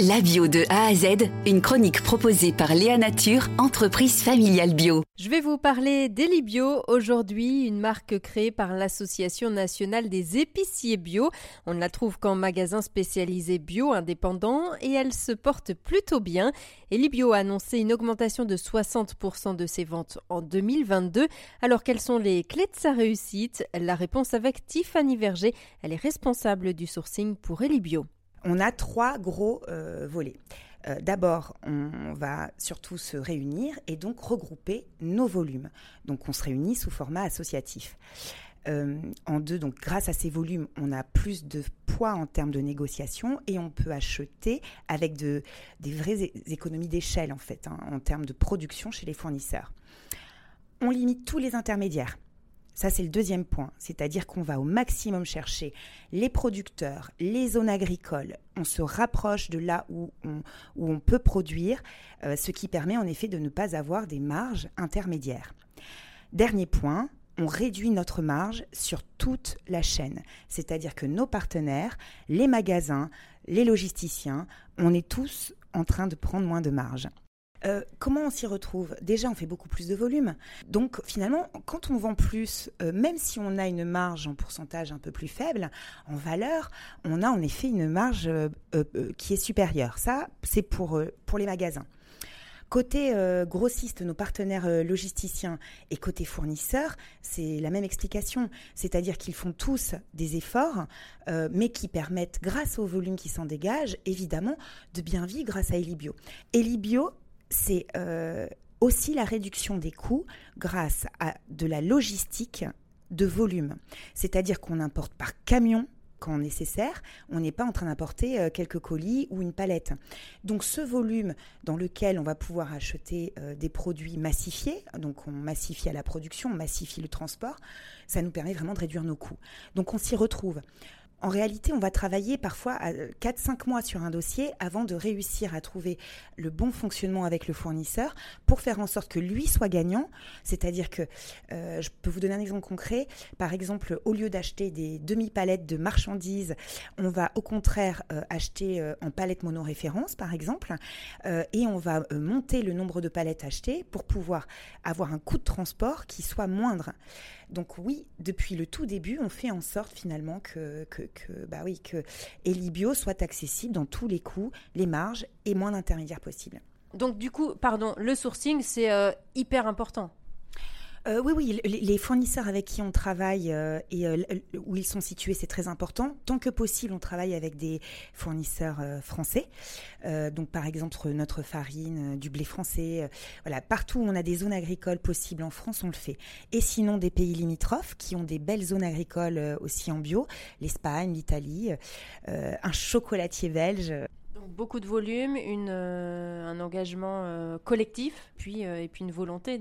La bio de A à Z, une chronique proposée par Léa Nature, entreprise familiale bio. Je vais vous parler d'Elibio aujourd'hui, une marque créée par l'Association nationale des épiciers bio. On ne la trouve qu'en magasin spécialisé bio indépendant et elle se porte plutôt bien. Elibio a annoncé une augmentation de 60% de ses ventes en 2022. Alors quelles sont les clés de sa réussite? La réponse avec Tiffany Verger. Elle est responsable du sourcing pour Elibio on a trois gros euh, volets. Euh, d'abord, on va surtout se réunir et donc regrouper nos volumes. Donc, on se réunit sous format associatif. Euh, en deux, donc grâce à ces volumes, on a plus de poids en termes de négociation et on peut acheter avec de, des vraies économies d'échelle en fait, hein, en termes de production chez les fournisseurs. On limite tous les intermédiaires. Ça, c'est le deuxième point, c'est-à-dire qu'on va au maximum chercher les producteurs, les zones agricoles. On se rapproche de là où on, peut produire, euh, ce qui permet en effet de ne pas avoir des marges intermédiaires. Dernier point, on réduit notre marge sur toute la chaîne, c'est-à-dire que nos partenaires, les magasins, les logisticiens, on est tous en train de prendre moins de marge. Euh, comment on s'y retrouve? Déjà, on fait beaucoup plus de volume. Donc, finalement, quand on vend plus, euh, même si on a une marge en pourcentage un peu plus faible, en valeur, on a en effet une marge euh, qui est supérieure. Ça, c'est pour, pour les magasins. Côté grossiste, nos partenaires logisticiens et côté fournisseurs, c'est la même explication. C'est-à-dire qu'ils font tous des efforts, mais qui permettent, grâce au volume qui s'en dégage, évidemment, de bien vivre grâce à Elibio. Elibio c'est euh, aussi la réduction des coûts grâce à de la logistique de volume. C'est-à-dire qu'on importe par camion quand nécessaire, on n'est pas en train d'importer euh, quelques colis ou une palette. Donc ce volume dans lequel on va pouvoir acheter euh, des produits massifiés, donc on massifie à la production, on massifie le transport, ça nous permet vraiment de réduire nos coûts. Donc on s'y retrouve. En réalité, on va travailler parfois 4-5 mois sur un dossier avant de réussir à trouver le bon fonctionnement avec le fournisseur pour faire en sorte que lui soit gagnant. C'est-à-dire que, euh, je peux vous donner un exemple concret. Par exemple, au lieu d'acheter des demi-palettes de marchandises, on va au contraire euh, acheter euh, en palette monoréférence, par exemple, et on va monter le nombre de palettes achetées pour pouvoir avoir un coût de transport qui soit moindre. Donc oui, depuis le tout début, on fait en sorte finalement que, bah oui, que Elibio soit accessible dans tous les coûts, les marges et moins d'intermédiaires possibles. Donc du coup, pardon, le sourcing, c'est euh, hyper important. Euh, oui, oui, les fournisseurs avec qui on travaille euh, et euh, où ils sont situés, c'est très important. Tant que possible, on travaille avec des fournisseurs français. donc, par exemple, notre farine, du blé français. voilà, partout où on a des zones agricoles possibles en France, on le fait. Et sinon, des pays limitrophes qui ont des belles zones agricoles aussi en bio, l'Espagne, l'Italie, un chocolatier belge. Beaucoup de volume, euh, un engagement euh, collectif, puis euh, et puis une volonté,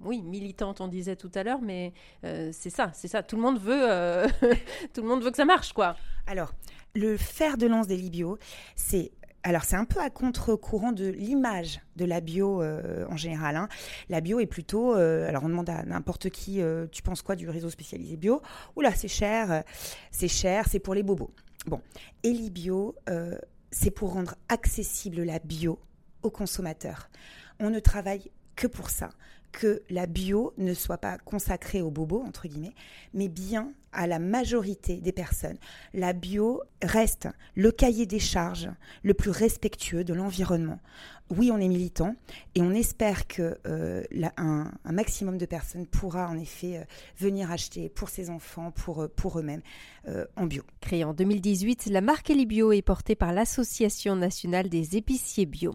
oui, militante, on disait tout à l'heure, mais c'est ça, c'est ça. Tout le monde veut, tout le monde veut que ça marche, quoi. Alors, le fer de lance des Libio, c'est alors c'est un peu à contre-courant de l'image de la bio en général. Hein. La bio est plutôt, alors on demande à n'importe qui, tu penses quoi du réseau spécialisé bio? Oula, c'est cher, c'est cher, c'est pour les bobos. Bon, Elibio, c'est pour rendre accessible la bio aux consommateurs. On ne travaille que pour ça, que la bio ne soit pas consacrée aux bobos, entre guillemets, mais bien à la majorité des personnes. La bio reste le cahier des charges le plus respectueux de l'environnement. Oui, on est militant et on espère que euh, un, maximum de personnes pourra en effet euh, venir acheter pour ses enfants, pour, euh, pour eux-mêmes, en bio. Créée en 2018, la marque Elibio est portée par l'Association nationale des épiciers bio.